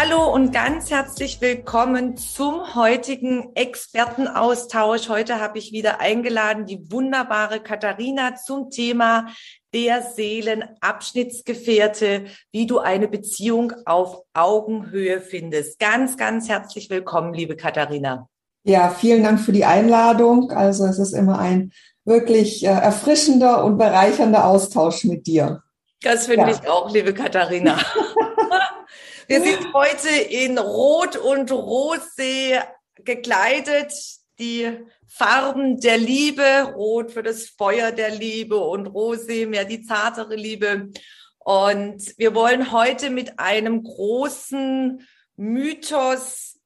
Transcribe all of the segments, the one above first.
Hallo und ganz herzlich willkommen zum heutigen Expertenaustausch. Heute habe ich wieder eingeladen die wunderbare Katharina zum Thema der Seelenabschnittsgefährte, wie du eine Beziehung auf Augenhöhe findest. Ganz, ganz herzlich willkommen, liebe Katharina. Ja, vielen Dank für die Einladung. Also es ist immer ein wirklich äh, erfrischender und bereichernder Austausch mit dir. Das finde ja. ich auch, liebe Katharina. Wir sind heute in Rot und Rosé gekleidet. Die Farben der Liebe, Rot für das Feuer der Liebe und Rosé mehr die zartere Liebe. Und wir wollen heute mit einem großen Mythos,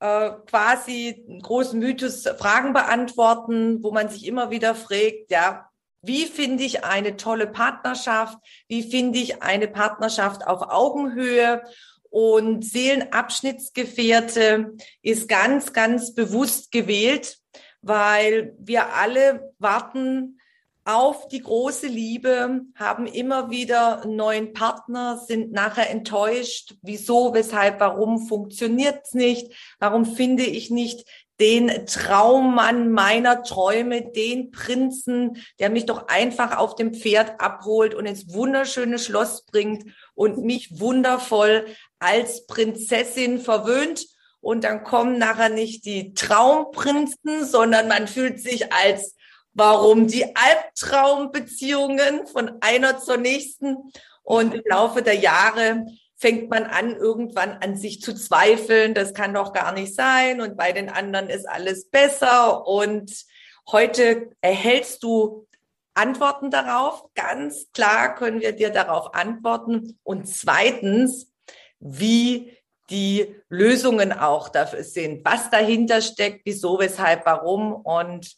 äh, quasi großen Mythos Fragen beantworten, wo man sich immer wieder fragt, ja, wie finde ich eine tolle Partnerschaft? Wie finde ich eine Partnerschaft auf Augenhöhe? Und Seelenabschnittsgefährte ist ganz, ganz bewusst gewählt, weil wir alle warten auf die große Liebe, haben immer wieder einen neuen Partner, sind nachher enttäuscht. Wieso, weshalb, warum funktioniert es nicht? Warum finde ich nicht den Traummann meiner Träume, den Prinzen, der mich doch einfach auf dem Pferd abholt und ins wunderschöne Schloss bringt und mich wundervoll als Prinzessin verwöhnt. Und dann kommen nachher nicht die Traumprinzen, sondern man fühlt sich als warum die Albtraumbeziehungen von einer zur nächsten. Und im Laufe der Jahre fängt man an, irgendwann an sich zu zweifeln, das kann doch gar nicht sein und bei den anderen ist alles besser. Und heute erhältst du Antworten darauf. Ganz klar können wir dir darauf antworten. Und zweitens, wie die Lösungen auch dafür sind, was dahinter steckt, wieso, weshalb, warum. Und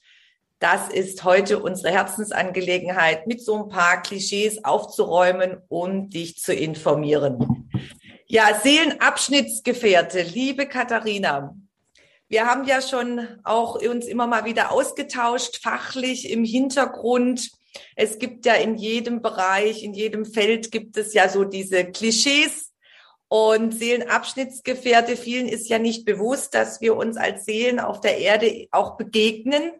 das ist heute unsere Herzensangelegenheit, mit so ein paar Klischees aufzuräumen und dich zu informieren. Ja, Seelenabschnittsgefährte, liebe Katharina. Wir haben ja schon auch uns immer mal wieder ausgetauscht, fachlich im Hintergrund. Es gibt ja in jedem Bereich, in jedem Feld gibt es ja so diese Klischees, und Seelenabschnittsgefährte, vielen ist ja nicht bewusst, dass wir uns als Seelen auf der Erde auch begegnen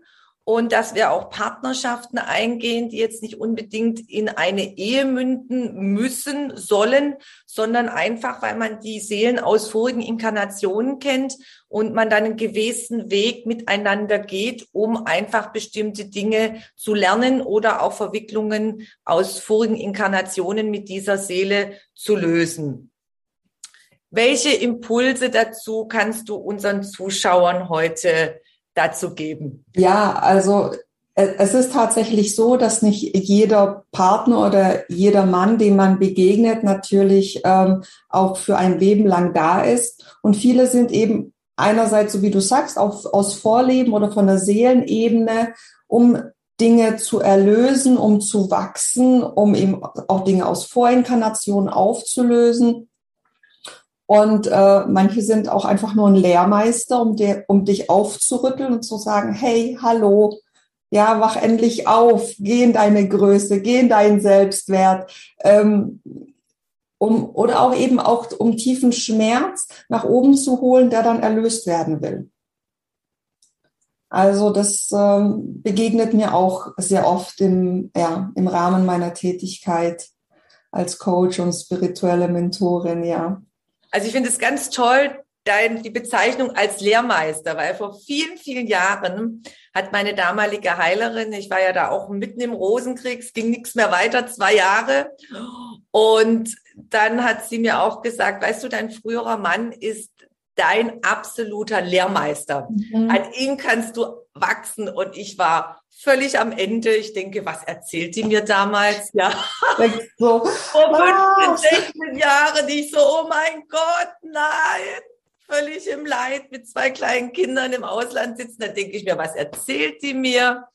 und dass wir auch Partnerschaften eingehen, die jetzt nicht unbedingt in eine Ehe münden müssen, sollen, sondern einfach, weil man die Seelen aus vorigen Inkarnationen kennt und man dann einen gewissen Weg miteinander geht, um einfach bestimmte Dinge zu lernen oder auch Verwicklungen aus vorigen Inkarnationen mit dieser Seele zu lösen. Welche Impulse dazu kannst du unseren Zuschauern heute dazu geben? Ja, also äh, es ist tatsächlich so, dass nicht jeder Partner oder jeder Mann, dem man begegnet, natürlich ähm, auch für ein Leben lang da ist. Und viele sind eben einerseits, so wie du sagst, auch aus Vorleben oder von der Seelenebene, um Dinge zu erlösen, um zu wachsen, um eben auch Dinge aus Vorinkarnationen aufzulösen. Und äh, manche sind auch einfach nur ein Lehrmeister, um, dir, um dich aufzurütteln und zu sagen, hey, hallo, ja, wach endlich auf, geh in deine Größe, geh in deinen Selbstwert. Ähm, um, oder auch eben auch um tiefen Schmerz nach oben zu holen, der dann erlöst werden will. Also das ähm, begegnet mir auch sehr oft im, ja, im Rahmen meiner Tätigkeit als Coach und spirituelle Mentorin, ja. Also ich finde es ganz toll, dein, die Bezeichnung als Lehrmeister, weil vor vielen, vielen Jahren hat meine damalige Heilerin, ich war ja da auch mitten im Rosenkrieg, es ging nichts mehr weiter, zwei Jahre. Und dann hat sie mir auch gesagt, weißt du, dein früherer Mann ist dein absoluter Lehrmeister. Mhm. An ihn kannst du wachsen und ich war völlig am Ende. Ich denke, was erzählt die mir damals? Ja. So, Vor 15, 16 Jahren. Ich so, oh mein Gott, nein. Völlig im Leid mit zwei kleinen Kindern im Ausland sitzen. Da denke ich mir, was erzählt die mir?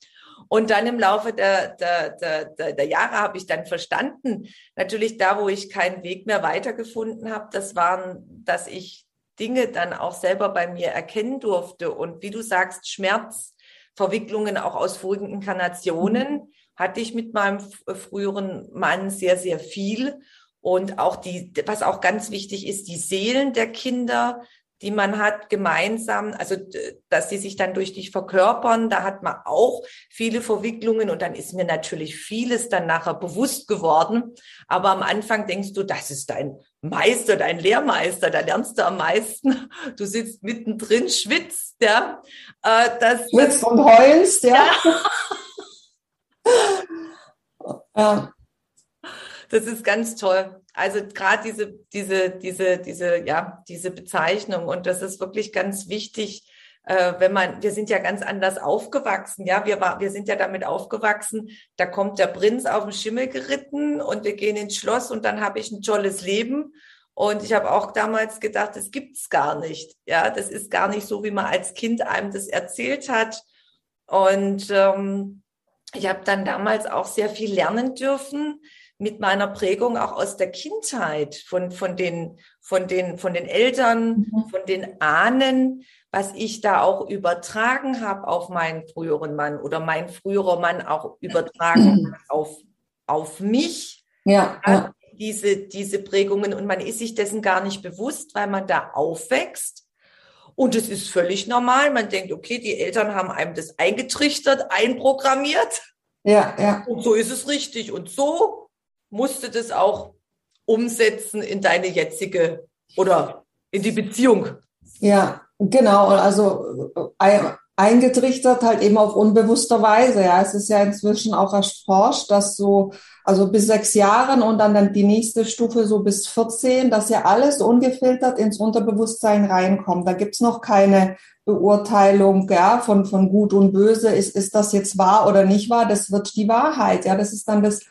Und dann im Laufe der, der, der, der, Jahre habe ich dann verstanden, natürlich da, wo ich keinen Weg mehr weitergefunden habe, das waren, dass ich Dinge dann auch selber bei mir erkennen durfte. Und wie du sagst, Schmerzverwicklungen auch aus vorigen Inkarnationen hatte ich mit meinem früheren Mann sehr, sehr viel. Und auch die, was auch ganz wichtig ist, die Seelen der Kinder die man hat gemeinsam, also dass sie sich dann durch dich verkörpern, da hat man auch viele Verwicklungen und dann ist mir natürlich vieles dann nachher bewusst geworden. Aber am Anfang denkst du, das ist dein Meister, dein Lehrmeister, da lernst du am meisten. Du sitzt mittendrin, schwitzt, ja. Äh, das, schwitzt und heulst, ja. ja. ja. Das ist ganz toll. Also gerade diese, diese, diese, diese, ja, diese Bezeichnung. Und das ist wirklich ganz wichtig, äh, wenn man, wir sind ja ganz anders aufgewachsen, ja, wir war, wir sind ja damit aufgewachsen, da kommt der Prinz auf den Schimmel geritten und wir gehen ins Schloss und dann habe ich ein tolles Leben. Und ich habe auch damals gedacht, das gibt's gar nicht. Ja, das ist gar nicht so, wie man als Kind einem das erzählt hat. Und ähm, ich habe dann damals auch sehr viel lernen dürfen mit meiner Prägung auch aus der Kindheit, von, von, den, von, den, von den Eltern, mhm. von den Ahnen, was ich da auch übertragen habe auf meinen früheren Mann oder mein früherer Mann auch übertragen mhm. auf, auf mich. Ja, ja. Diese, diese Prägungen und man ist sich dessen gar nicht bewusst, weil man da aufwächst. Und es ist völlig normal. Man denkt, okay, die Eltern haben einem das eingetrichtert, einprogrammiert. Ja, ja. Und so ist es richtig. Und so musst du das auch umsetzen in deine jetzige oder in die Beziehung. Ja, genau. Also äh, eingetrichtert halt eben auf unbewusster Weise. Ja, es ist ja inzwischen auch erforscht, dass so, also bis sechs Jahren und dann, die nächste Stufe so bis 14, dass ja alles ungefiltert ins Unterbewusstsein reinkommt. Da gibt's noch keine Beurteilung ja, von, von gut und böse. Ist, ist das jetzt wahr oder nicht wahr? Das wird die Wahrheit. Ja, das ist dann das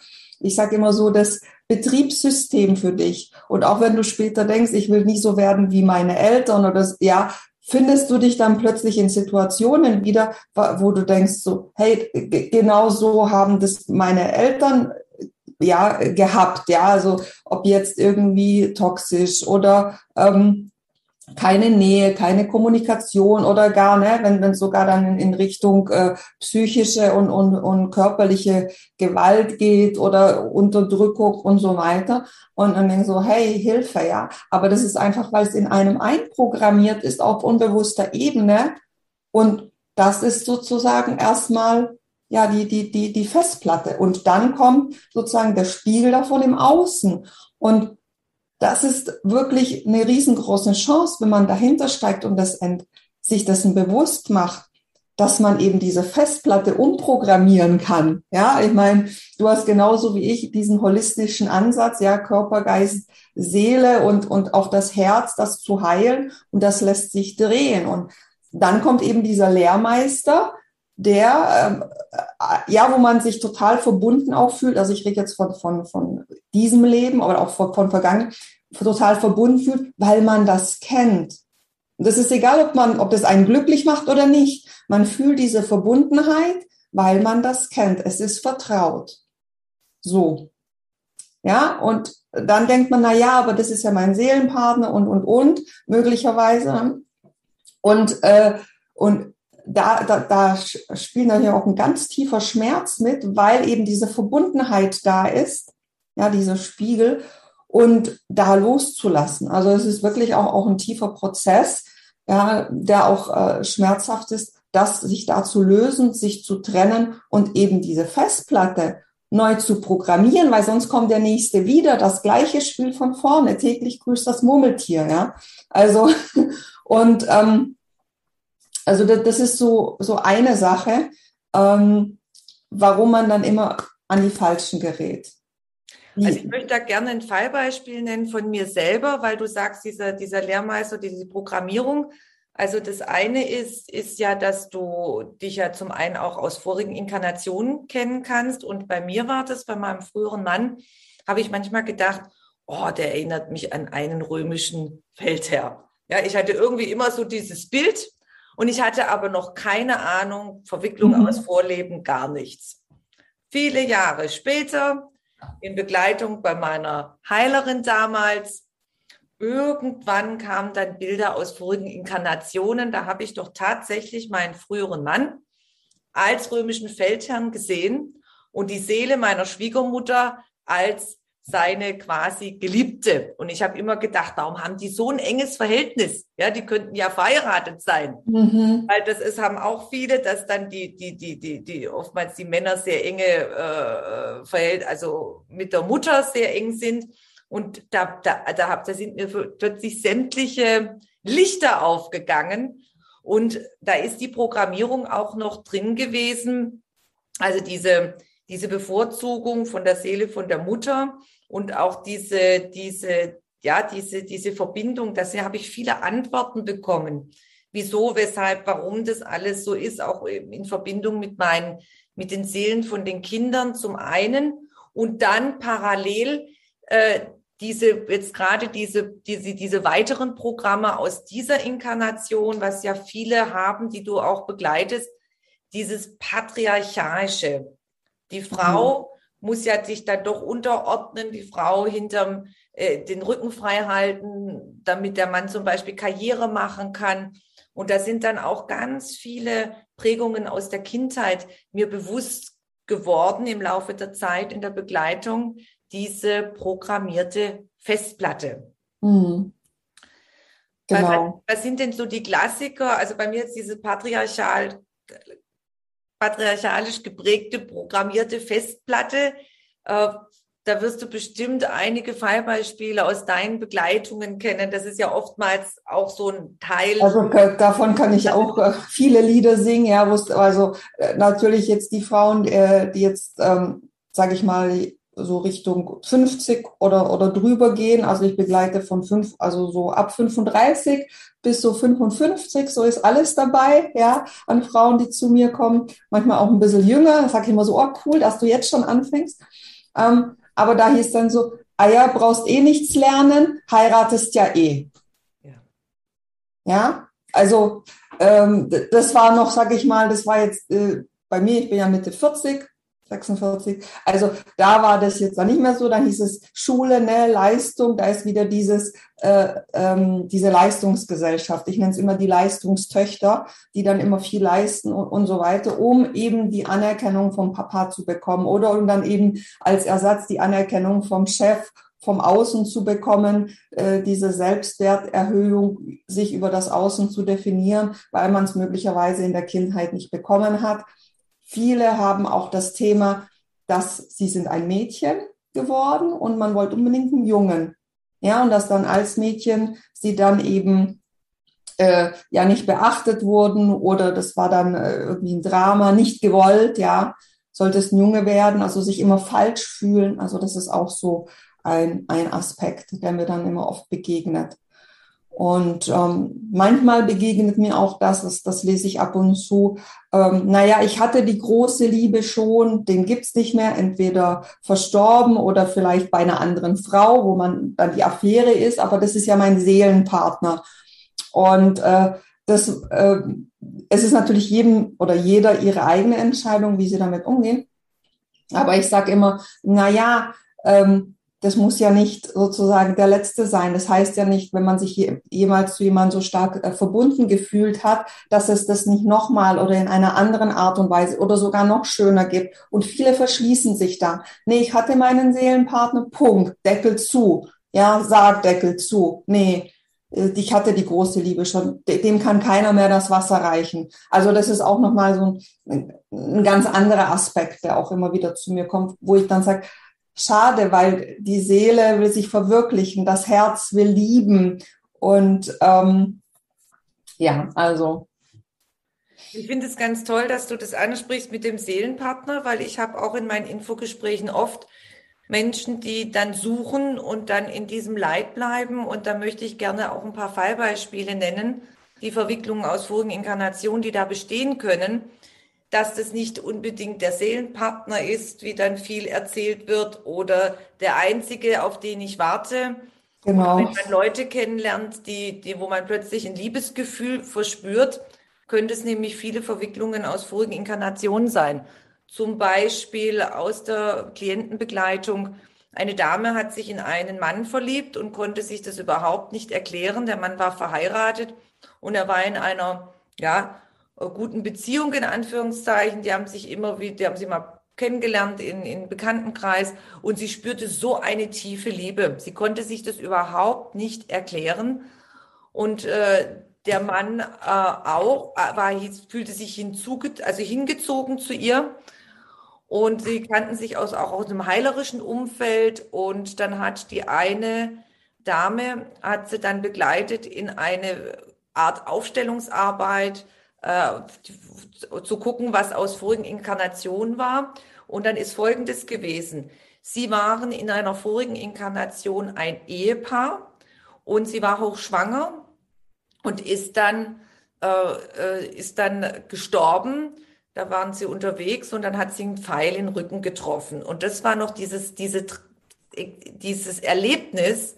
ich sage immer so, das Betriebssystem für dich. Und auch wenn du später denkst, ich will nicht so werden wie meine Eltern oder ja, findest du dich dann plötzlich in Situationen wieder, wo du denkst so, hey, genau so haben das meine Eltern ja gehabt, ja, also ob jetzt irgendwie toxisch oder ähm, keine Nähe, keine Kommunikation oder gar, ne, wenn wenn sogar dann in, Richtung äh, psychische und, und, und körperliche Gewalt geht oder Unterdrückung und so weiter. Und dann denken so, hey, Hilfe, ja. Aber das ist einfach, weil es in einem einprogrammiert ist auf unbewusster Ebene. Und das ist sozusagen erstmal ja die, die, die, die Festplatte. Und dann kommt sozusagen der Spiegel davon im Außen. Und das ist wirklich eine riesengroße Chance, wenn man dahinter steigt und das sich dessen bewusst macht, dass man eben diese Festplatte umprogrammieren kann. Ja, ich meine, du hast genauso wie ich diesen holistischen Ansatz, ja, Körper, Geist, Seele und, und auch das Herz, das zu heilen und das lässt sich drehen. Und dann kommt eben dieser Lehrmeister, der, äh, ja, wo man sich total verbunden auch fühlt. Also ich rede jetzt von, von, von diesem Leben, aber auch von, von vergangen, total verbunden fühlt, weil man das kennt. Und das ist egal, ob man, ob das einen glücklich macht oder nicht. Man fühlt diese Verbundenheit, weil man das kennt. Es ist vertraut. So. Ja, und dann denkt man, na ja, aber das ist ja mein Seelenpartner und, und, und, möglicherweise. Und, äh, und da, da, da spielt natürlich auch ein ganz tiefer Schmerz mit, weil eben diese Verbundenheit da ist, ja, dieser Spiegel und da loszulassen. Also es ist wirklich auch, auch ein tiefer Prozess, ja, der auch äh, schmerzhaft ist, das sich da zu lösen, sich zu trennen und eben diese Festplatte neu zu programmieren, weil sonst kommt der nächste wieder, das gleiche Spiel von vorne, täglich grüßt das Murmeltier, ja. Also, und ähm, also das, das ist so, so eine Sache, ähm, warum man dann immer an die Falschen gerät. Also ich möchte da gerne ein Fallbeispiel nennen von mir selber, weil du sagst, dieser, dieser Lehrmeister, diese Programmierung. Also das eine ist, ist ja, dass du dich ja zum einen auch aus vorigen Inkarnationen kennen kannst. Und bei mir war das, bei meinem früheren Mann, habe ich manchmal gedacht, oh, der erinnert mich an einen römischen Feldherr. Ja, ich hatte irgendwie immer so dieses Bild und ich hatte aber noch keine Ahnung, Verwicklung mhm. aus Vorleben, gar nichts. Viele Jahre später in Begleitung bei meiner Heilerin damals. Irgendwann kamen dann Bilder aus vorigen Inkarnationen. Da habe ich doch tatsächlich meinen früheren Mann als römischen Feldherrn gesehen und die Seele meiner Schwiegermutter als seine quasi Geliebte. Und ich habe immer gedacht, warum haben die so ein enges Verhältnis? Ja, die könnten ja verheiratet sein. Mhm. Weil das ist, haben auch viele, dass dann die, die, die, die, die oftmals die Männer sehr enge äh, Verhält, also mit der Mutter sehr eng sind. Und da, da, da, hab, da sind mir plötzlich sämtliche Lichter aufgegangen. Und da ist die Programmierung auch noch drin gewesen. Also diese, diese Bevorzugung von der Seele von der Mutter und auch diese, diese, ja, diese, diese Verbindung, da habe ich viele Antworten bekommen. Wieso, weshalb, warum das alles so ist, auch in Verbindung mit meinen, mit den Seelen von den Kindern zum einen und dann parallel äh, diese jetzt gerade diese diese diese weiteren Programme aus dieser Inkarnation, was ja viele haben, die du auch begleitest, dieses patriarchalische. Die Frau mhm. Muss ja sich dann doch unterordnen, die Frau hinterm äh, den Rücken frei halten, damit der Mann zum Beispiel Karriere machen kann. Und da sind dann auch ganz viele Prägungen aus der Kindheit mir bewusst geworden im Laufe der Zeit in der Begleitung, diese programmierte Festplatte. Mhm. Genau. Was, was, sind denn so die Klassiker? Also bei mir ist diese patriarchal patriarchalisch geprägte, programmierte Festplatte. Äh, da wirst du bestimmt einige Fallbeispiele aus deinen Begleitungen kennen. Das ist ja oftmals auch so ein Teil. Also davon kann ich auch äh, viele Lieder singen. Ja, also äh, natürlich jetzt die Frauen, die jetzt, ähm, sage ich mal, so Richtung 50 oder, oder drüber gehen. Also ich begleite von fünf, also so ab 35 bis so 55, so ist alles dabei, ja, an Frauen, die zu mir kommen. Manchmal auch ein bisschen jünger. Da sage ich immer so, oh cool, dass du jetzt schon anfängst. Ähm, aber da hieß dann so, ah ja, brauchst eh nichts lernen, heiratest ja eh. Ja, ja? also ähm, das war noch, sag ich mal, das war jetzt äh, bei mir, ich bin ja Mitte 40, 46. Also da war das jetzt dann nicht mehr so. Dann hieß es Schule, ne, Leistung. Da ist wieder dieses äh, ähm, diese Leistungsgesellschaft. Ich nenne es immer die Leistungstöchter, die dann immer viel leisten und, und so weiter, um eben die Anerkennung vom Papa zu bekommen oder um dann eben als Ersatz die Anerkennung vom Chef vom Außen zu bekommen, äh, diese Selbstwerterhöhung, sich über das Außen zu definieren, weil man es möglicherweise in der Kindheit nicht bekommen hat. Viele haben auch das Thema, dass sie sind ein Mädchen geworden und man wollte unbedingt einen Jungen. Ja, und dass dann als Mädchen sie dann eben äh, ja nicht beachtet wurden oder das war dann äh, irgendwie ein Drama, nicht gewollt, ja, sollte es ein Junge werden, also sich immer falsch fühlen. Also das ist auch so ein, ein Aspekt, der mir dann immer oft begegnet. Und ähm, manchmal begegnet mir auch das, das, das lese ich ab und zu, ähm, naja, ich hatte die große Liebe schon, den gibt's nicht mehr, entweder verstorben oder vielleicht bei einer anderen Frau, wo man dann die Affäre ist, aber das ist ja mein Seelenpartner. Und äh, das, äh, es ist natürlich jedem oder jeder ihre eigene Entscheidung, wie sie damit umgehen. Aber ich sage immer, naja, ähm, das muss ja nicht sozusagen der letzte sein. Das heißt ja nicht, wenn man sich jemals zu jemandem so stark äh, verbunden gefühlt hat, dass es das nicht nochmal oder in einer anderen Art und Weise oder sogar noch schöner gibt. Und viele verschließen sich da. Nee, ich hatte meinen Seelenpartner, Punkt, Deckel zu. Ja, sag Deckel zu. Nee, äh, ich hatte die große Liebe schon. Dem kann keiner mehr das Wasser reichen. Also das ist auch nochmal so ein, ein ganz anderer Aspekt, der auch immer wieder zu mir kommt, wo ich dann sage, schade, weil die Seele will sich verwirklichen, das Herz will lieben. Und ähm, ja, also. Ich finde es ganz toll, dass du das ansprichst mit dem Seelenpartner, weil ich habe auch in meinen Infogesprächen oft Menschen, die dann suchen und dann in diesem Leid bleiben. Und da möchte ich gerne auch ein paar Fallbeispiele nennen, die Verwicklungen aus vorigen Inkarnationen, die da bestehen können, dass das nicht unbedingt der Seelenpartner ist, wie dann viel erzählt wird, oder der einzige, auf den ich warte. Genau. Wenn man Leute kennenlernt, die, die, wo man plötzlich ein Liebesgefühl verspürt, könnte es nämlich viele Verwicklungen aus vorigen Inkarnationen sein. Zum Beispiel aus der Klientenbegleitung. Eine Dame hat sich in einen Mann verliebt und konnte sich das überhaupt nicht erklären. Der Mann war verheiratet und er war in einer, ja, guten Beziehung in Anführungszeichen. Die haben sich immer wieder, die haben sich mal kennengelernt in, in Bekanntenkreis und sie spürte so eine tiefe Liebe. Sie konnte sich das überhaupt nicht erklären. Und äh, der Mann äh, auch äh, war, fühlte sich hinzuge also hingezogen zu ihr. Und sie kannten sich aus, auch aus einem heilerischen Umfeld. Und dann hat die eine Dame, hat sie dann begleitet in eine Art Aufstellungsarbeit, äh, zu gucken, was aus vorigen Inkarnationen war. Und dann ist Folgendes gewesen. Sie waren in einer vorigen Inkarnation ein Ehepaar und sie war hochschwanger und ist dann, äh, äh, ist dann gestorben. Da waren sie unterwegs und dann hat sie einen Pfeil in den Rücken getroffen. Und das war noch dieses, diese, dieses Erlebnis,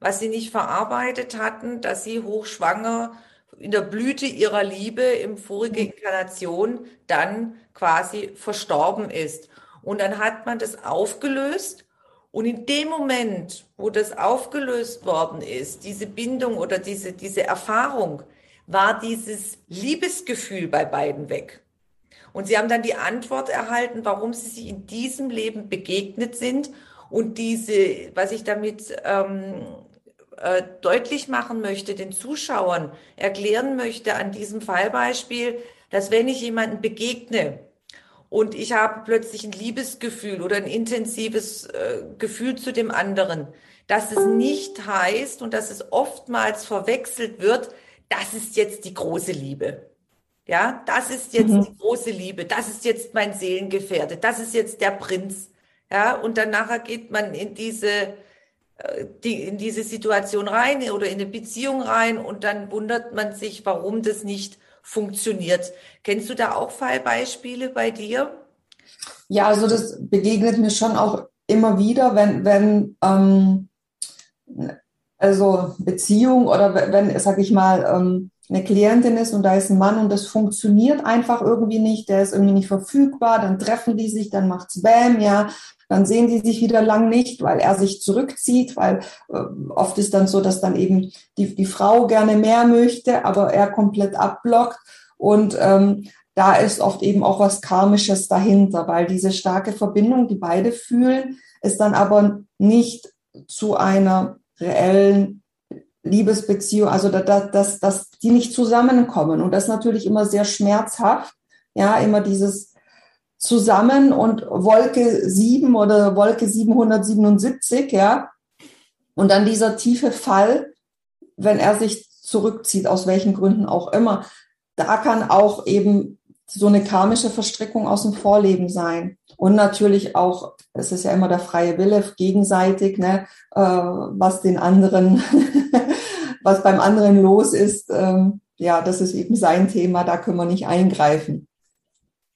was sie nicht verarbeitet hatten, dass sie hochschwanger in der Blüte ihrer Liebe im vorigen mhm. Inkarnation dann quasi verstorben ist. Und dann hat man das aufgelöst und in dem Moment, wo das aufgelöst worden ist, diese Bindung oder diese, diese Erfahrung, war dieses Liebesgefühl bei beiden weg. Und sie haben dann die Antwort erhalten, warum sie sich in diesem Leben begegnet sind. Und diese, was ich damit ähm, äh, deutlich machen möchte, den Zuschauern erklären möchte an diesem Fallbeispiel, dass wenn ich jemanden begegne, und ich habe plötzlich ein Liebesgefühl oder ein intensives äh, Gefühl zu dem anderen, dass es nicht heißt und dass es oftmals verwechselt wird, das ist jetzt die große Liebe. Ja, das ist jetzt mhm. die große Liebe, das ist jetzt mein Seelengefährte, das ist jetzt der Prinz. Ja, und dann nachher geht man in diese, die, in diese Situation rein oder in eine Beziehung rein und dann wundert man sich, warum das nicht funktioniert. Kennst du da auch Fallbeispiele bei dir? Ja, also das begegnet mir schon auch immer wieder, wenn, wenn ähm, also Beziehung oder wenn, sag ich mal, ähm, eine Klientin ist und da ist ein Mann und das funktioniert einfach irgendwie nicht, der ist irgendwie nicht verfügbar, dann treffen die sich, dann macht's Bam, ja, dann sehen die sich wieder lang nicht, weil er sich zurückzieht, weil äh, oft ist dann so, dass dann eben die, die Frau gerne mehr möchte, aber er komplett abblockt. Und ähm, da ist oft eben auch was Karmisches dahinter, weil diese starke Verbindung, die beide fühlen, ist dann aber nicht zu einer reellen Liebesbeziehung, also dass, dass, dass die nicht zusammenkommen. Und das ist natürlich immer sehr schmerzhaft. Ja, immer dieses zusammen und Wolke 7 oder Wolke 777, ja. Und dann dieser tiefe Fall, wenn er sich zurückzieht, aus welchen Gründen auch immer, da kann auch eben so eine karmische Verstrickung aus dem Vorleben sein. Und natürlich auch, es ist ja immer der freie Wille gegenseitig, ne, äh, was den anderen, was beim anderen los ist, ähm, ja, das ist eben sein Thema, da können wir nicht eingreifen.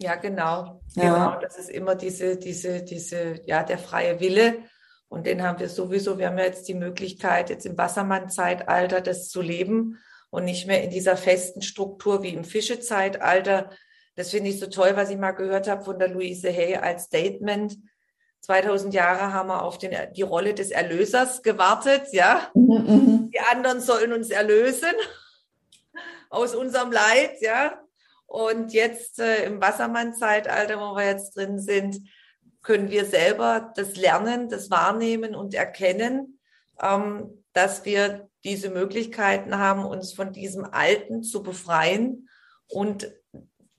Ja, genau. Ja. Genau. Das ist immer diese, diese, diese, ja, der freie Wille. Und den haben wir sowieso. Wir haben ja jetzt die Möglichkeit, jetzt im Wassermann-Zeitalter das zu leben und nicht mehr in dieser festen Struktur wie im Fischezeitalter. Das finde ich so toll, was ich mal gehört habe von der Louise Hay als Statement. 2000 Jahre haben wir auf den, die Rolle des Erlösers gewartet, ja. Mhm, mhm. die anderen sollen uns erlösen aus unserem Leid, ja. Und jetzt äh, im Wassermann-Zeitalter, wo wir jetzt drin sind, können wir selber das lernen, das wahrnehmen und erkennen, ähm, dass wir diese Möglichkeiten haben, uns von diesem Alten zu befreien und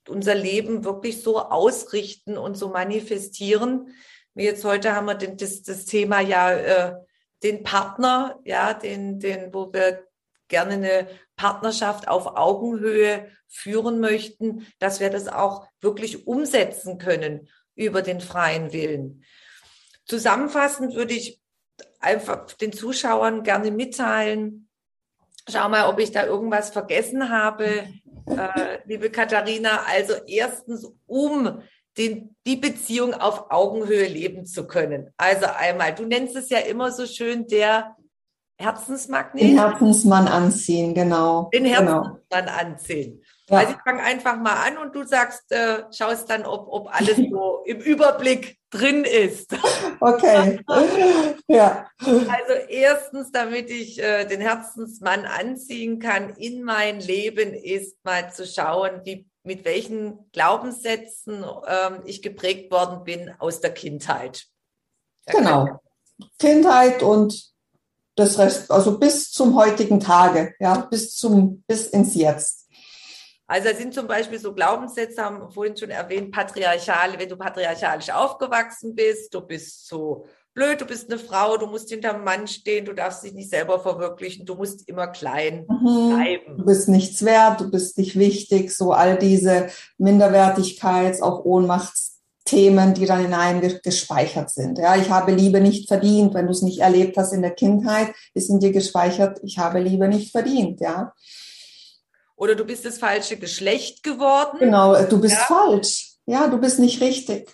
unser Leben wirklich so ausrichten und so manifestieren. Wie jetzt heute haben wir den, das, das Thema ja äh, den Partner, ja, den, den, wo wir gerne eine Partnerschaft auf Augenhöhe führen möchten, dass wir das auch wirklich umsetzen können über den freien Willen. Zusammenfassend würde ich einfach den Zuschauern gerne mitteilen. Schau mal, ob ich da irgendwas vergessen habe, äh, liebe Katharina. Also erstens, um den, die Beziehung auf Augenhöhe leben zu können. Also einmal, du nennst es ja immer so schön der Herzensmagnet. Den Herzensmann anziehen, genau. Den genau. Herzensmann genau. anziehen. Ja. Also ich fange einfach mal an und du sagst, äh, schaust dann, ob, ob alles so im Überblick drin ist. Okay. ja. Also erstens, damit ich äh, den Herzensmann anziehen kann in mein Leben, ist mal zu schauen, wie, mit welchen Glaubenssätzen ähm, ich geprägt worden bin aus der Kindheit. Ja, genau. Kindheit und das Rest, also bis zum heutigen Tage, ja, bis zum, bis ins Jetzt. Also da sind zum Beispiel so Glaubenssätze, haben wir vorhin schon erwähnt, patriarchal, wenn du patriarchalisch aufgewachsen bist, du bist so blöd, du bist eine Frau, du musst hinterm Mann stehen, du darfst dich nicht selber verwirklichen, du musst immer klein mhm. bleiben. Du bist nichts wert, du bist nicht wichtig, so all diese Minderwertigkeits-, auch Ohnmachtsthemen, die dann in einem gespeichert sind. Ja, ich habe Liebe nicht verdient. Wenn du es nicht erlebt hast in der Kindheit, ist in dir gespeichert, ich habe Liebe nicht verdient. Ja. Oder du bist das falsche Geschlecht geworden. Genau, du bist ja. falsch. Ja, du bist nicht richtig.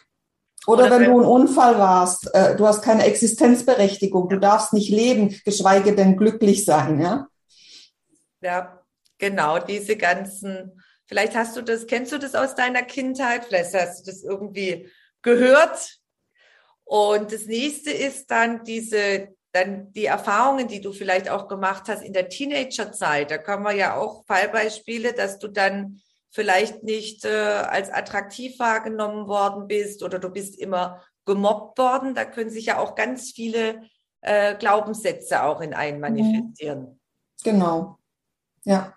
Oder, Oder wenn du ein Unfall warst, äh, du hast keine Existenzberechtigung, du darfst nicht leben, geschweige denn glücklich sein, ja? Ja, genau, diese ganzen, vielleicht hast du das, kennst du das aus deiner Kindheit, vielleicht hast du das irgendwie gehört. Und das nächste ist dann diese, dann die Erfahrungen, die du vielleicht auch gemacht hast in der Teenagerzeit, da kommen wir ja auch Fallbeispiele, dass du dann vielleicht nicht äh, als attraktiv wahrgenommen worden bist oder du bist immer gemobbt worden. Da können sich ja auch ganz viele äh, Glaubenssätze auch in einen mhm. manifestieren. Genau. Ja.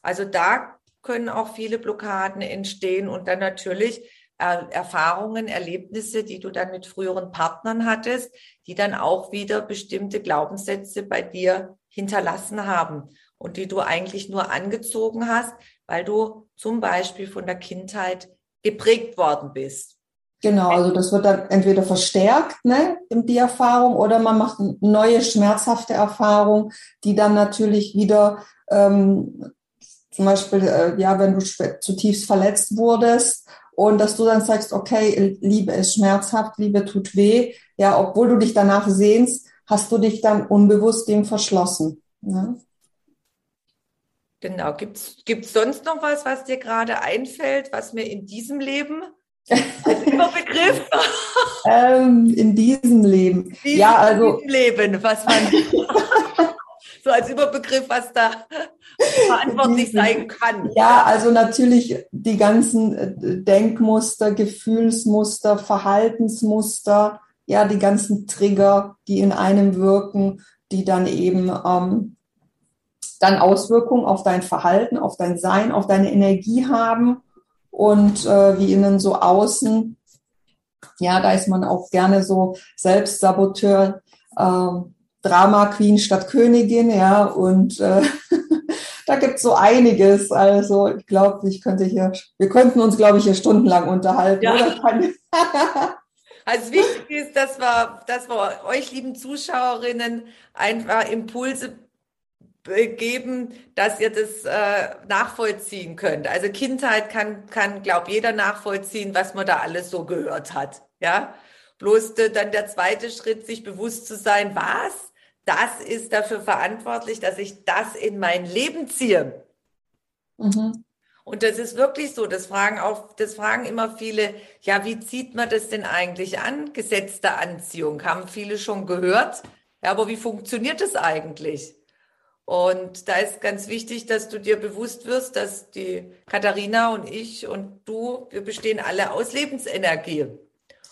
Also da können auch viele Blockaden entstehen und dann natürlich Erfahrungen, Erlebnisse, die du dann mit früheren Partnern hattest, die dann auch wieder bestimmte Glaubenssätze bei dir hinterlassen haben und die du eigentlich nur angezogen hast, weil du zum Beispiel von der Kindheit geprägt worden bist. Genau, also das wird dann entweder verstärkt, ne, die Erfahrung, oder man macht neue schmerzhafte Erfahrung, die dann natürlich wieder ähm, zum Beispiel, äh, ja, wenn du zutiefst verletzt wurdest und dass du dann sagst, okay, Liebe ist schmerzhaft, Liebe tut weh, ja, obwohl du dich danach sehnst, hast du dich dann unbewusst dem verschlossen. Ne? Genau. Gibt es sonst noch was, was dir gerade einfällt, was mir in diesem Leben als Überbegriff? ähm, in diesem Leben. Diesem, ja, also. In diesem Leben, was man. so als Überbegriff, was da verantwortlich sein kann. Ja, also natürlich die ganzen äh, Denkmuster, Gefühlsmuster, Verhaltensmuster, ja, die ganzen Trigger, die in einem wirken, die dann eben ähm, dann Auswirkungen auf dein Verhalten, auf dein Sein, auf deine Energie haben und äh, wie innen so außen. Ja, da ist man auch gerne so Selbstsaboteur, äh, Drama Queen statt Königin, ja, und äh, da gibt es so einiges. Also ich glaube, ich könnte hier, wir könnten uns, glaube ich, hier stundenlang unterhalten. Ja. Also wichtig ist, dass wir, dass wir euch, lieben Zuschauerinnen, einfach Impulse geben, dass ihr das äh, nachvollziehen könnt. Also Kindheit kann, kann glaube jeder nachvollziehen, was man da alles so gehört hat. Ja, bloß dann der zweite Schritt, sich bewusst zu sein, was das ist dafür verantwortlich, dass ich das in mein Leben ziehe. Mhm. Und das ist wirklich so. Das fragen auch, das fragen immer viele. Ja, wie zieht man das denn eigentlich an? Gesetzte Anziehung haben viele schon gehört. Ja, aber wie funktioniert das eigentlich? Und da ist ganz wichtig, dass du dir bewusst wirst, dass die Katharina und ich und du, wir bestehen alle aus Lebensenergie.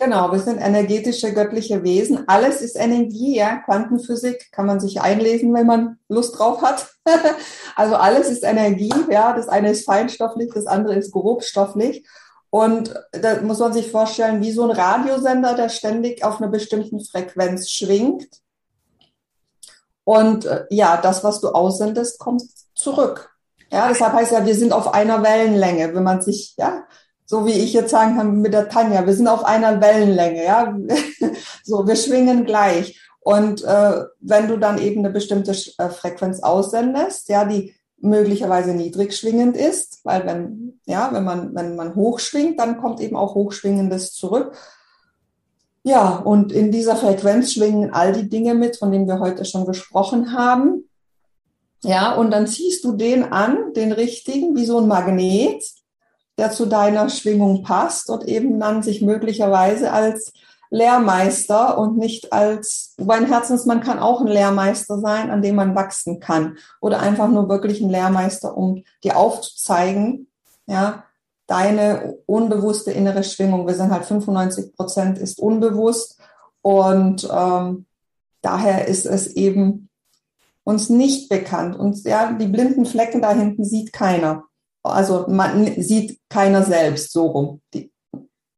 Genau, wir sind energetische göttliche Wesen. Alles ist Energie, ja. Quantenphysik kann man sich einlesen, wenn man Lust drauf hat. also alles ist Energie, ja. Das eine ist feinstofflich, das andere ist grobstofflich. Und da muss man sich vorstellen, wie so ein Radiosender, der ständig auf einer bestimmten Frequenz schwingt. Und äh, ja, das, was du aussendest, kommt zurück. Ja, deshalb heißt ja, wir sind auf einer Wellenlänge. Wenn man sich, ja, so wie ich jetzt sagen kann mit der Tanja, wir sind auf einer Wellenlänge, ja. so, wir schwingen gleich. Und äh, wenn du dann eben eine bestimmte äh, Frequenz aussendest, ja, die möglicherweise niedrig schwingend ist, weil wenn, ja, wenn man, wenn man hoch schwingt, dann kommt eben auch Hochschwingendes zurück. Ja, und in dieser Frequenz schwingen all die Dinge mit, von denen wir heute schon gesprochen haben. Ja, und dann ziehst du den an, den richtigen, wie so ein Magnet, der zu deiner Schwingung passt und eben dann sich möglicherweise als Lehrmeister und nicht als, wobei ein Herzensmann kann auch ein Lehrmeister sein, an dem man wachsen kann. Oder einfach nur wirklich ein Lehrmeister, um dir aufzuzeigen, ja, deine unbewusste innere Schwingung. Wir sind halt 95 Prozent ist unbewusst und ähm, daher ist es eben uns nicht bekannt. Und ja, die blinden Flecken da hinten sieht keiner. Also man sieht keiner selbst so rum.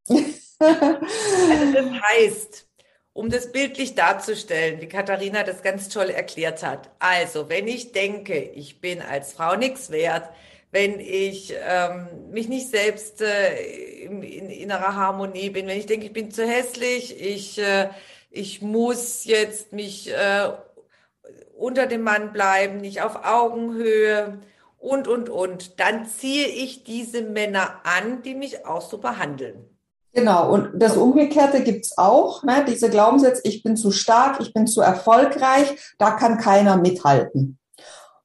Also das heißt, um das bildlich darzustellen, wie Katharina das ganz toll erklärt hat. Also, wenn ich denke, ich bin als Frau nichts wert, wenn ich ähm, mich nicht selbst äh, in, in innerer Harmonie bin, wenn ich denke, ich bin zu hässlich, ich, äh, ich muss jetzt mich äh, unter dem Mann bleiben, nicht auf Augenhöhe und, und, und, dann ziehe ich diese Männer an, die mich auch so behandeln. Genau, und das Umgekehrte gibt's auch, ne? diese Glaubenssätze, ich bin zu stark, ich bin zu erfolgreich, da kann keiner mithalten.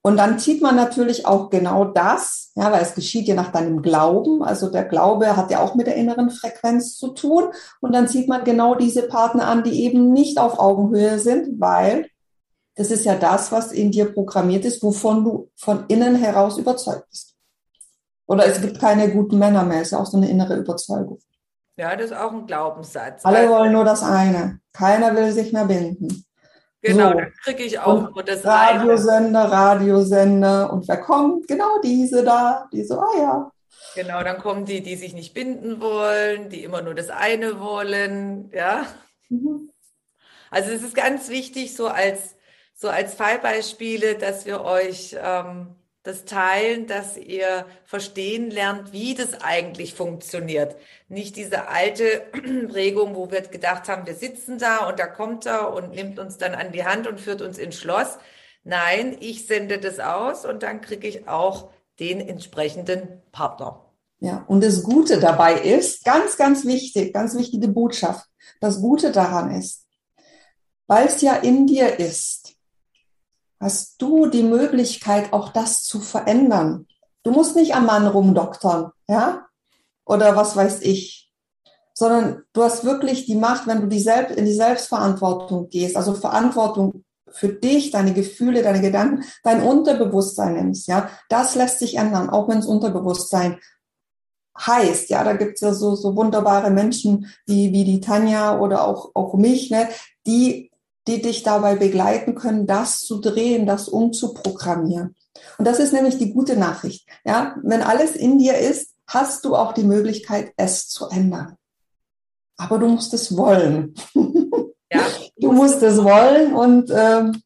Und dann zieht man natürlich auch genau das, ja, weil es geschieht ja nach deinem Glauben. Also der Glaube hat ja auch mit der inneren Frequenz zu tun. Und dann zieht man genau diese Partner an, die eben nicht auf Augenhöhe sind, weil das ist ja das, was in dir programmiert ist, wovon du von innen heraus überzeugt bist. Oder es gibt keine guten Männer mehr, ist ja auch so eine innere Überzeugung. Ja, das ist auch ein Glaubenssatz. Alle wollen nur das eine. Keiner will sich mehr binden. Genau, so. dann kriege ich auch und nur das Radiosender, eine. Radiosender. Und wer kommt? Genau diese da. Die so, ah ja. Genau, dann kommen die, die sich nicht binden wollen, die immer nur das eine wollen. Ja. Mhm. Also es ist ganz wichtig, so als, so als Fallbeispiele, dass wir euch ähm, das Teilen, dass ihr verstehen lernt, wie das eigentlich funktioniert. Nicht diese alte Prägung, wo wir gedacht haben, wir sitzen da und da kommt er und nimmt uns dann an die Hand und führt uns ins Schloss. Nein, ich sende das aus und dann kriege ich auch den entsprechenden Partner. Ja, und das Gute dabei ist, ganz, ganz wichtig, ganz wichtige Botschaft. Das Gute daran ist, weil es ja in dir ist, hast du die Möglichkeit, auch das zu verändern. Du musst nicht am Mann rumdoktern, ja? Oder was weiß ich. Sondern du hast wirklich die Macht, wenn du die selbst, in die Selbstverantwortung gehst, also Verantwortung für dich, deine Gefühle, deine Gedanken, dein Unterbewusstsein nimmst, ja. Das lässt sich ändern, auch wenn es Unterbewusstsein heißt. Ja, da gibt's ja so, so wunderbare Menschen wie, wie die Tanja oder auch, auch mich, ne, die die dich dabei begleiten können, das zu drehen, das umzuprogrammieren. Und das ist nämlich die gute Nachricht. Ja, wenn alles in dir ist, hast du auch die Möglichkeit, es zu ändern. Aber du musst es wollen. Ja, du musst es wollen und ähm,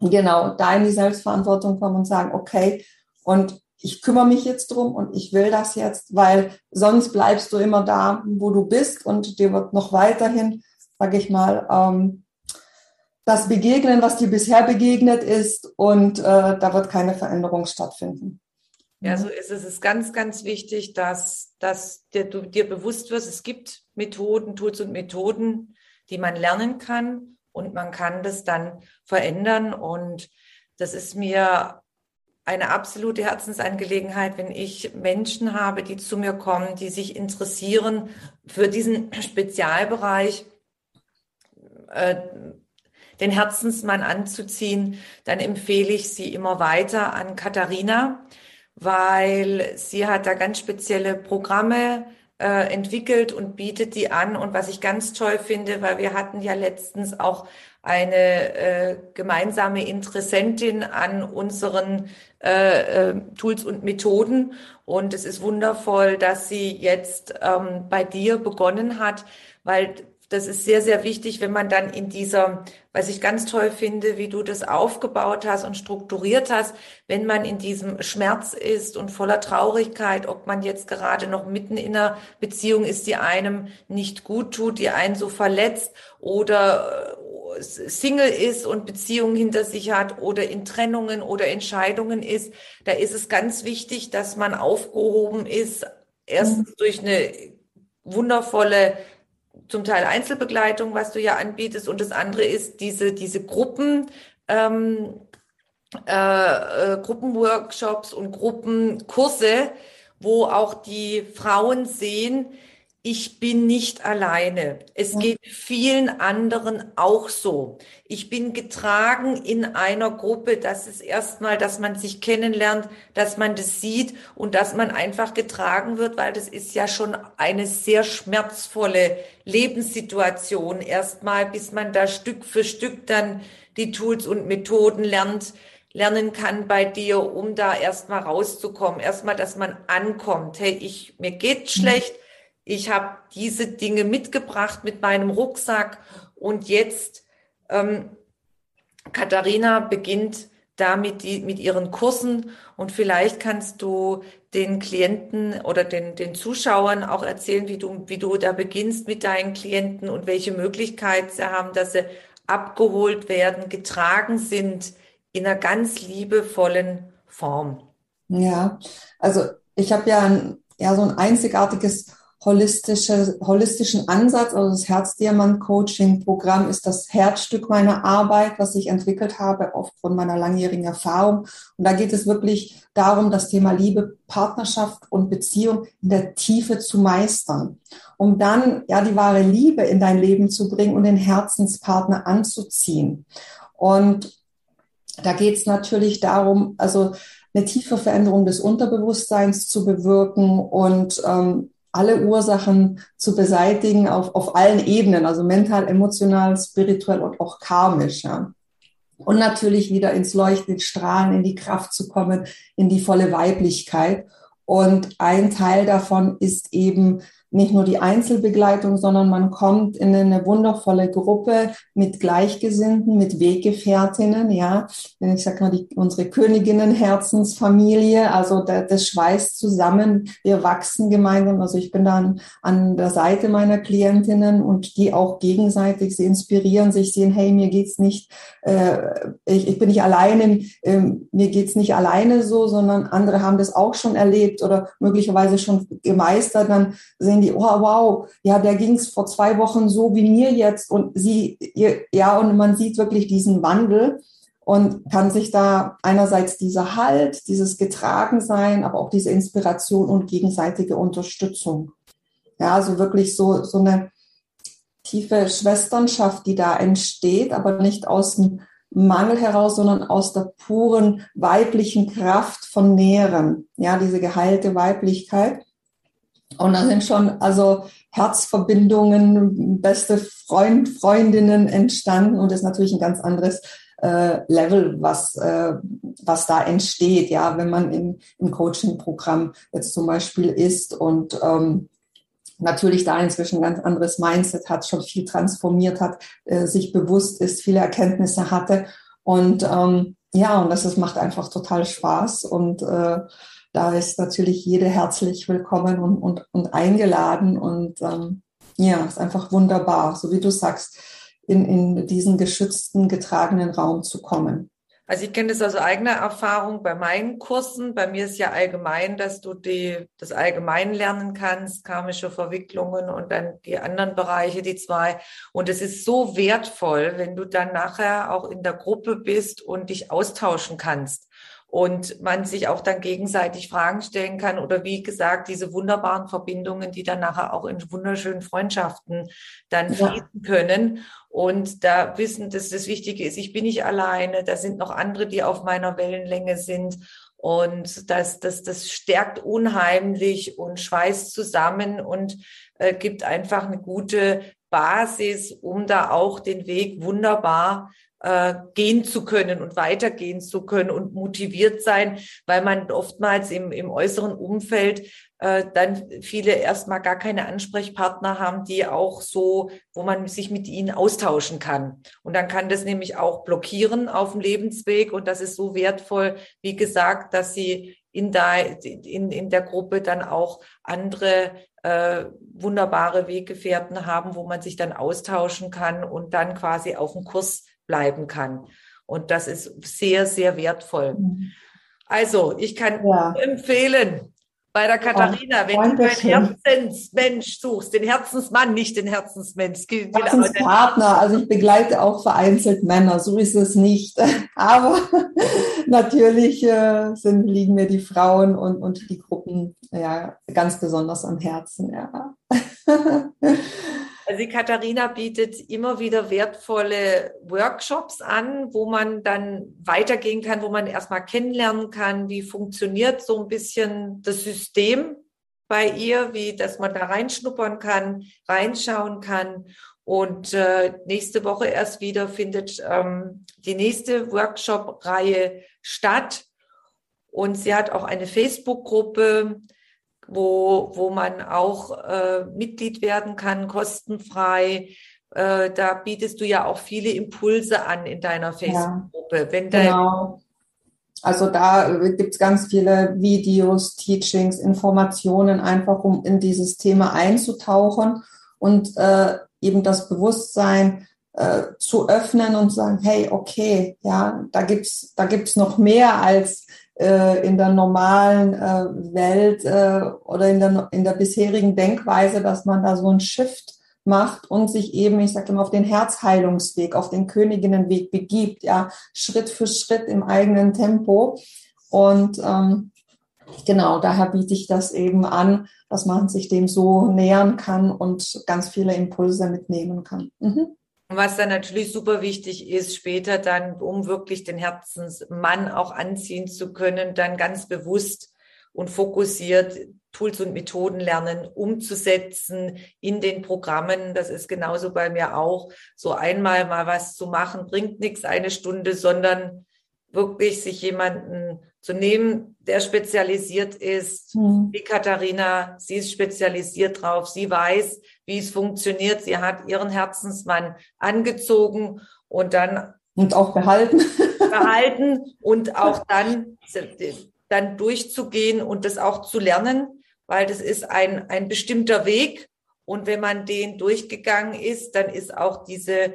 genau da in die Selbstverantwortung kommen und sagen, okay, und ich kümmere mich jetzt drum und ich will das jetzt, weil sonst bleibst du immer da, wo du bist und dir wird noch weiterhin, sage ich mal, ähm, das begegnen, was dir bisher begegnet ist und äh, da wird keine Veränderung stattfinden. Ja, so ist es. Es ist ganz, ganz wichtig, dass, dass dir, du dir bewusst wirst, es gibt Methoden, Tools und Methoden, die man lernen kann und man kann das dann verändern. Und das ist mir eine absolute Herzensangelegenheit, wenn ich Menschen habe, die zu mir kommen, die sich interessieren für diesen Spezialbereich. Äh, den Herzensmann anzuziehen, dann empfehle ich sie immer weiter an Katharina, weil sie hat da ganz spezielle Programme äh, entwickelt und bietet die an. Und was ich ganz toll finde, weil wir hatten ja letztens auch eine äh, gemeinsame Interessentin an unseren äh, äh, Tools und Methoden. Und es ist wundervoll, dass sie jetzt ähm, bei dir begonnen hat, weil das ist sehr, sehr wichtig, wenn man dann in dieser, was ich ganz toll finde, wie du das aufgebaut hast und strukturiert hast, wenn man in diesem Schmerz ist und voller Traurigkeit, ob man jetzt gerade noch mitten in einer Beziehung ist, die einem nicht gut tut, die einen so verletzt oder äh, Single ist und Beziehungen hinter sich hat oder in Trennungen oder Entscheidungen ist, da ist es ganz wichtig, dass man aufgehoben ist, erstens mhm. durch eine wundervolle zum Teil Einzelbegleitung, was du ja anbietest, und das andere ist diese, diese Gruppen, ähm, äh, äh, Gruppenworkshops und Gruppenkurse, wo auch die Frauen sehen, ich bin nicht alleine. Es geht vielen anderen auch so. Ich bin getragen in einer Gruppe. Das ist erstmal, dass man sich kennenlernt, dass man das sieht und dass man einfach getragen wird, weil das ist ja schon eine sehr schmerzvolle Lebenssituation erstmal, bis man da Stück für Stück dann die Tools und Methoden lernt, lernen kann bei dir, um da erstmal rauszukommen. Erstmal, dass man ankommt. Hey, ich, mir geht schlecht ich habe diese Dinge mitgebracht mit meinem Rucksack und jetzt ähm, Katharina beginnt damit die, mit ihren Kursen und vielleicht kannst du den Klienten oder den, den Zuschauern auch erzählen, wie du, wie du da beginnst mit deinen Klienten und welche Möglichkeit sie haben, dass sie abgeholt werden, getragen sind in einer ganz liebevollen Form. Ja, also ich habe ja, ja so ein einzigartiges holistische, holistischen Ansatz, also das Herzdiamant-Coaching-Programm ist das Herzstück meiner Arbeit, was ich entwickelt habe aufgrund meiner langjährigen Erfahrung. Und da geht es wirklich darum, das Thema Liebe, Partnerschaft und Beziehung in der Tiefe zu meistern, um dann ja die wahre Liebe in dein Leben zu bringen und den Herzenspartner anzuziehen. Und da geht es natürlich darum, also eine tiefe Veränderung des Unterbewusstseins zu bewirken und ähm, alle Ursachen zu beseitigen auf, auf allen Ebenen, also mental, emotional, spirituell und auch karmisch. Ja. Und natürlich wieder ins Leuchten, ins Strahlen, in die Kraft zu kommen, in die volle Weiblichkeit. Und ein Teil davon ist eben nicht nur die Einzelbegleitung, sondern man kommt in eine wundervolle Gruppe mit Gleichgesinnten, mit Weggefährtinnen, ja. Ich sag mal, die, unsere Königinnen-Herzensfamilie, also das, das schweißt zusammen. Wir wachsen gemeinsam. Also ich bin dann an der Seite meiner Klientinnen und die auch gegenseitig, sie inspirieren sich, sehen, hey, mir geht's nicht, äh, ich, ich bin nicht alleine, äh, mir geht's nicht alleine so, sondern andere haben das auch schon erlebt oder möglicherweise schon gemeistert. Dann sehen sagen die, oh wow, ja, der ging es vor zwei Wochen so wie mir jetzt und sie, ja, und man sieht wirklich diesen Wandel und kann sich da einerseits dieser Halt, dieses Getragensein, aber auch diese Inspiration und gegenseitige Unterstützung. Ja, also wirklich so, so eine tiefe Schwesternschaft, die da entsteht, aber nicht aus dem Mangel heraus, sondern aus der puren weiblichen Kraft von Nähren. Ja, diese geheilte Weiblichkeit. Und da sind schon also Herzverbindungen, beste Freund, Freundinnen entstanden. Und das ist natürlich ein ganz anderes äh, Level, was, äh, was da entsteht, ja, wenn man im, im Coaching-Programm jetzt zum Beispiel ist und ähm, natürlich da inzwischen ein ganz anderes Mindset hat, schon viel transformiert hat, äh, sich bewusst ist, viele Erkenntnisse hatte. Und ähm, ja, und das, das macht einfach total Spaß. Und äh, da ist natürlich jede herzlich willkommen und, und, und eingeladen. Und ähm, ja, ist einfach wunderbar, so wie du sagst, in, in diesen geschützten, getragenen Raum zu kommen. Also ich kenne das aus eigener Erfahrung bei meinen Kursen. Bei mir ist ja allgemein, dass du die, das allgemein lernen kannst, karmische Verwicklungen und dann die anderen Bereiche, die zwei. Und es ist so wertvoll, wenn du dann nachher auch in der Gruppe bist und dich austauschen kannst und man sich auch dann gegenseitig Fragen stellen kann oder wie gesagt, diese wunderbaren Verbindungen, die dann nachher auch in wunderschönen Freundschaften dann ja. fließen können. Und da wissen, dass das Wichtige ist, ich bin nicht alleine, da sind noch andere, die auf meiner Wellenlänge sind. Und das, das, das stärkt unheimlich und schweißt zusammen und äh, gibt einfach eine gute Basis, um da auch den Weg wunderbar äh, gehen zu können und weitergehen zu können und motiviert sein, weil man oftmals im, im äußeren Umfeld äh, dann viele erstmal gar keine Ansprechpartner haben, die auch so, wo man sich mit ihnen austauschen kann. Und dann kann das nämlich auch blockieren auf dem Lebensweg. Und das ist so wertvoll, wie gesagt, dass sie in der, in, in der Gruppe dann auch andere äh, wunderbare Weggefährten haben, wo man sich dann austauschen kann und dann quasi auf dem Kurs bleiben kann. Und das ist sehr, sehr wertvoll. Mhm. Also, ich kann ja. empfehlen, bei der Katharina, wenn du einen Herzensmensch suchst, den Herzensmann, nicht den Herzensmensch. Herzenspartner, also ich begleite auch vereinzelt Männer, so ist es nicht. Aber natürlich äh, sind, liegen mir die Frauen und, und die Gruppen ja ganz besonders am Herzen. Ja. Also Katharina bietet immer wieder wertvolle Workshops an, wo man dann weitergehen kann, wo man erstmal kennenlernen kann, wie funktioniert so ein bisschen das System bei ihr, wie dass man da reinschnuppern kann, reinschauen kann. Und äh, nächste Woche erst wieder findet ähm, die nächste Workshop-Reihe statt. Und sie hat auch eine Facebook-Gruppe, wo, wo man auch äh, Mitglied werden kann, kostenfrei. Äh, da bietest du ja auch viele Impulse an in deiner Facebook-Gruppe. Ja, genau. Also da gibt es ganz viele Videos, Teachings, Informationen, einfach um in dieses Thema einzutauchen und äh, eben das Bewusstsein äh, zu öffnen und sagen, hey, okay, ja, da gibt's da gibt's noch mehr als äh, in der normalen äh, Welt äh, oder in der, in der bisherigen Denkweise, dass man da so ein Shift macht und sich eben, ich sage immer, auf den Herzheilungsweg, auf den Königinnenweg begibt, ja, Schritt für Schritt im eigenen Tempo. Und ähm, genau, daher biete ich das eben an, dass man sich dem so nähern kann und ganz viele Impulse mitnehmen kann. Mhm. Was dann natürlich super wichtig ist, später dann, um wirklich den Herzensmann auch anziehen zu können, dann ganz bewusst und fokussiert Tools und Methoden lernen, umzusetzen in den Programmen. Das ist genauso bei mir auch. So einmal mal was zu machen, bringt nichts eine Stunde, sondern wirklich sich jemanden zu nehmen, der spezialisiert ist, mhm. wie Katharina, sie ist spezialisiert drauf, sie weiß, wie es funktioniert. Sie hat ihren Herzensmann angezogen und dann und auch behalten. behalten und auch dann, dann durchzugehen und das auch zu lernen, weil das ist ein, ein bestimmter Weg. Und wenn man den durchgegangen ist, dann ist auch diese,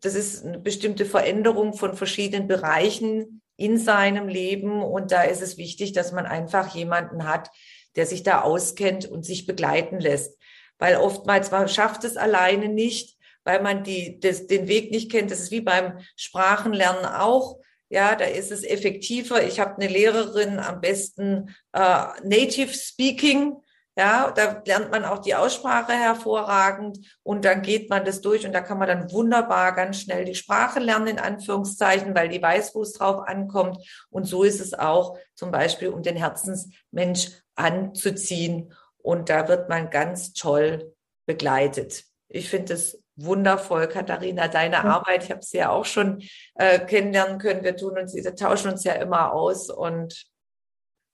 das ist eine bestimmte Veränderung von verschiedenen Bereichen in seinem Leben. Und da ist es wichtig, dass man einfach jemanden hat, der sich da auskennt und sich begleiten lässt weil oftmals man schafft es alleine nicht, weil man die, das, den Weg nicht kennt. Das ist wie beim Sprachenlernen auch. Ja, da ist es effektiver. Ich habe eine Lehrerin am besten äh, Native Speaking. Ja, da lernt man auch die Aussprache hervorragend und dann geht man das durch und da kann man dann wunderbar ganz schnell die Sprache lernen, in Anführungszeichen, weil die weiß, wo es drauf ankommt. Und so ist es auch zum Beispiel, um den Herzensmensch anzuziehen. Und da wird man ganz toll begleitet. Ich finde es wundervoll, Katharina, deine ja. Arbeit. Ich habe sie ja auch schon äh, kennenlernen können. Wir tun uns, wir tauschen uns ja immer aus und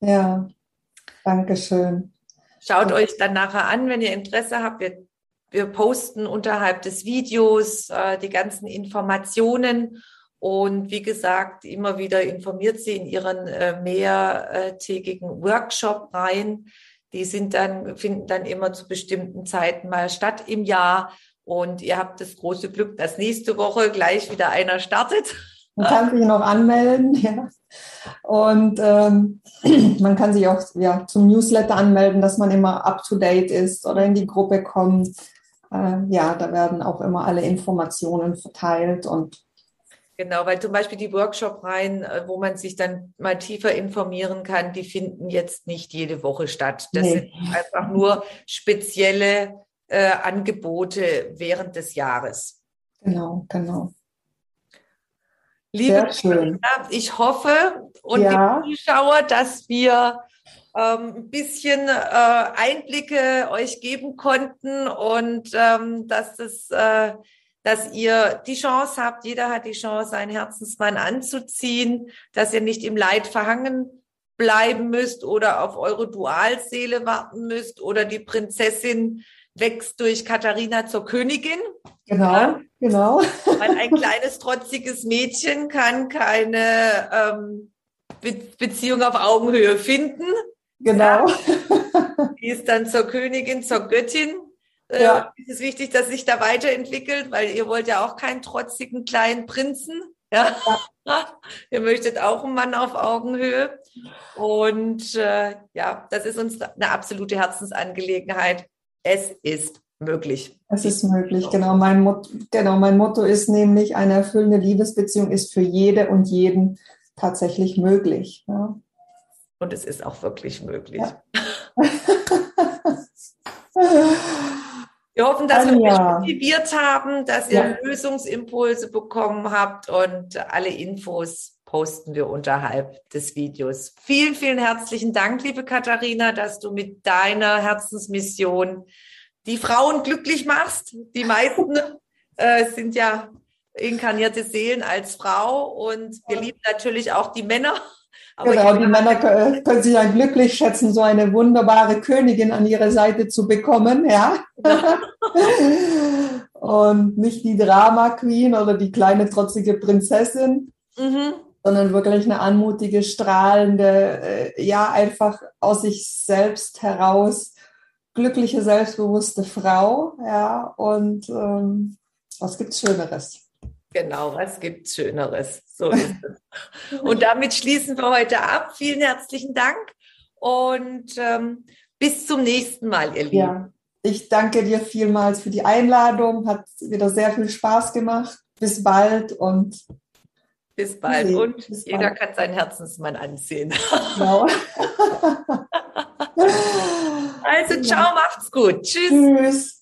ja, danke schön. Schaut ja. euch dann nachher an, wenn ihr Interesse habt. Wir, wir posten unterhalb des Videos äh, die ganzen Informationen. Und wie gesagt, immer wieder informiert sie in ihren äh, mehrtägigen Workshop rein. Die sind dann, finden dann immer zu bestimmten Zeiten mal statt im Jahr. Und ihr habt das große Glück, dass nächste Woche gleich wieder einer startet. Man kann sich noch anmelden, ja. Und ähm, man kann sich auch ja, zum Newsletter anmelden, dass man immer up to date ist oder in die Gruppe kommt. Äh, ja, da werden auch immer alle Informationen verteilt und Genau, weil zum Beispiel die Workshop-Reihen, äh, wo man sich dann mal tiefer informieren kann, die finden jetzt nicht jede Woche statt. Das nee. sind einfach nur spezielle äh, Angebote während des Jahres. Genau, genau. Liebe Karina, ich hoffe und ja. die Zuschauer, dass wir ähm, ein bisschen äh, Einblicke euch geben konnten und ähm, dass das, äh, dass ihr die Chance habt, jeder hat die Chance, einen Herzensmann anzuziehen, dass ihr nicht im Leid verhangen bleiben müsst oder auf eure Dualseele warten müsst oder die Prinzessin wächst durch Katharina zur Königin. Genau, ja? genau. Weil ein kleines, trotziges Mädchen kann keine ähm, Be Beziehung auf Augenhöhe finden. Genau. Ja? Die ist dann zur Königin, zur Göttin. Äh, ja. Es ist wichtig, dass sich da weiterentwickelt, weil ihr wollt ja auch keinen trotzigen kleinen Prinzen. Ja. ihr möchtet auch einen Mann auf Augenhöhe. Und äh, ja, das ist uns eine absolute Herzensangelegenheit. Es ist möglich. Es ist möglich, genau. Mein, Motto, genau. mein Motto ist nämlich, eine erfüllende Liebesbeziehung ist für jede und jeden tatsächlich möglich. Ja. Und es ist auch wirklich möglich. Ja. Wir hoffen, dass wir euch motiviert haben, dass ihr ja. Lösungsimpulse bekommen habt und alle Infos posten wir unterhalb des Videos. Vielen, vielen herzlichen Dank, liebe Katharina, dass du mit deiner Herzensmission die Frauen glücklich machst. Die meisten äh, sind ja inkarnierte Seelen als Frau und wir lieben natürlich auch die Männer. Genau, die Männer können sich ja glücklich schätzen, so eine wunderbare Königin an ihre Seite zu bekommen, ja. und nicht die Drama Queen oder die kleine trotzige Prinzessin. Mhm sondern wirklich eine anmutige, strahlende, äh, ja, einfach aus sich selbst heraus glückliche, selbstbewusste Frau, ja, und ähm, was gibt's Schöneres? Genau, was gibt's Schöneres? So ist es. und damit schließen wir heute ab. Vielen herzlichen Dank und ähm, bis zum nächsten Mal, ihr Lieben. Ja, ich danke dir vielmals für die Einladung. Hat wieder sehr viel Spaß gemacht. Bis bald und bis bald. Nee, und bis jeder bald. kann seinen Herzensmann ansehen. Genau. also, ciao, macht's gut. Tschüss. Tschüss.